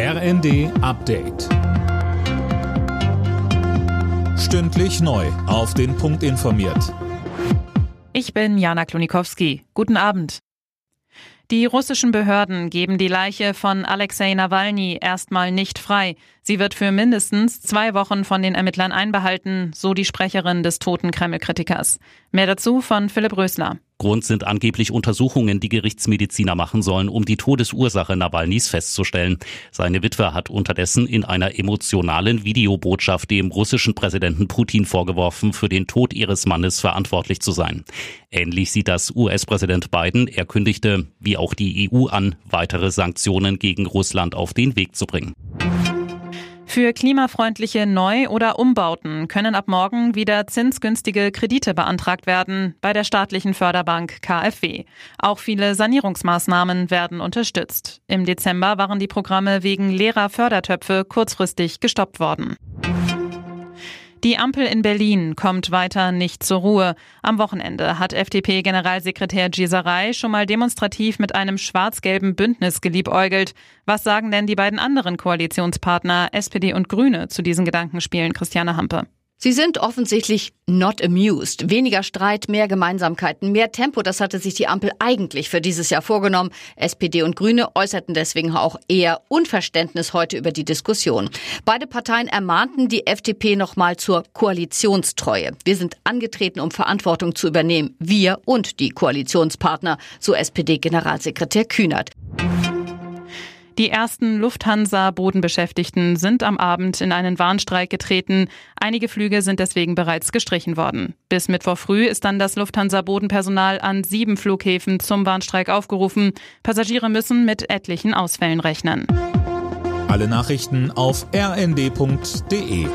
RND Update. Stündlich neu. Auf den Punkt informiert. Ich bin Jana Klonikowski. Guten Abend. Die russischen Behörden geben die Leiche von Alexei Nawalny erstmal nicht frei. Sie wird für mindestens zwei Wochen von den Ermittlern einbehalten, so die Sprecherin des toten Kreml-Kritikers. Mehr dazu von Philipp Rösler. Grund sind angeblich Untersuchungen, die Gerichtsmediziner machen sollen, um die Todesursache Nawalnys festzustellen. Seine Witwe hat unterdessen in einer emotionalen Videobotschaft dem russischen Präsidenten Putin vorgeworfen, für den Tod ihres Mannes verantwortlich zu sein. Ähnlich sieht das US-Präsident Biden. Er kündigte, wie auch die EU an, weitere Sanktionen gegen Russland auf den Weg zu bringen. Für klimafreundliche Neu- oder Umbauten können ab morgen wieder zinsgünstige Kredite beantragt werden bei der staatlichen Förderbank KfW. Auch viele Sanierungsmaßnahmen werden unterstützt. Im Dezember waren die Programme wegen leerer Fördertöpfe kurzfristig gestoppt worden. Die Ampel in Berlin kommt weiter nicht zur Ruhe. Am Wochenende hat FDP-Generalsekretär Gieserei schon mal demonstrativ mit einem schwarz-gelben Bündnis geliebäugelt. Was sagen denn die beiden anderen Koalitionspartner SPD und Grüne zu diesen Gedankenspielen, Christiane Hampe? Sie sind offensichtlich not amused. Weniger Streit, mehr Gemeinsamkeiten, mehr Tempo, das hatte sich die Ampel eigentlich für dieses Jahr vorgenommen. SPD und Grüne äußerten deswegen auch eher Unverständnis heute über die Diskussion. Beide Parteien ermahnten die FDP nochmal zur Koalitionstreue. Wir sind angetreten, um Verantwortung zu übernehmen. Wir und die Koalitionspartner, so SPD-Generalsekretär Kühnert. Die ersten Lufthansa-Bodenbeschäftigten sind am Abend in einen Warnstreik getreten. Einige Flüge sind deswegen bereits gestrichen worden. Bis Mittwoch früh ist dann das Lufthansa-Bodenpersonal an sieben Flughäfen zum Warnstreik aufgerufen. Passagiere müssen mit etlichen Ausfällen rechnen. Alle Nachrichten auf rnd.de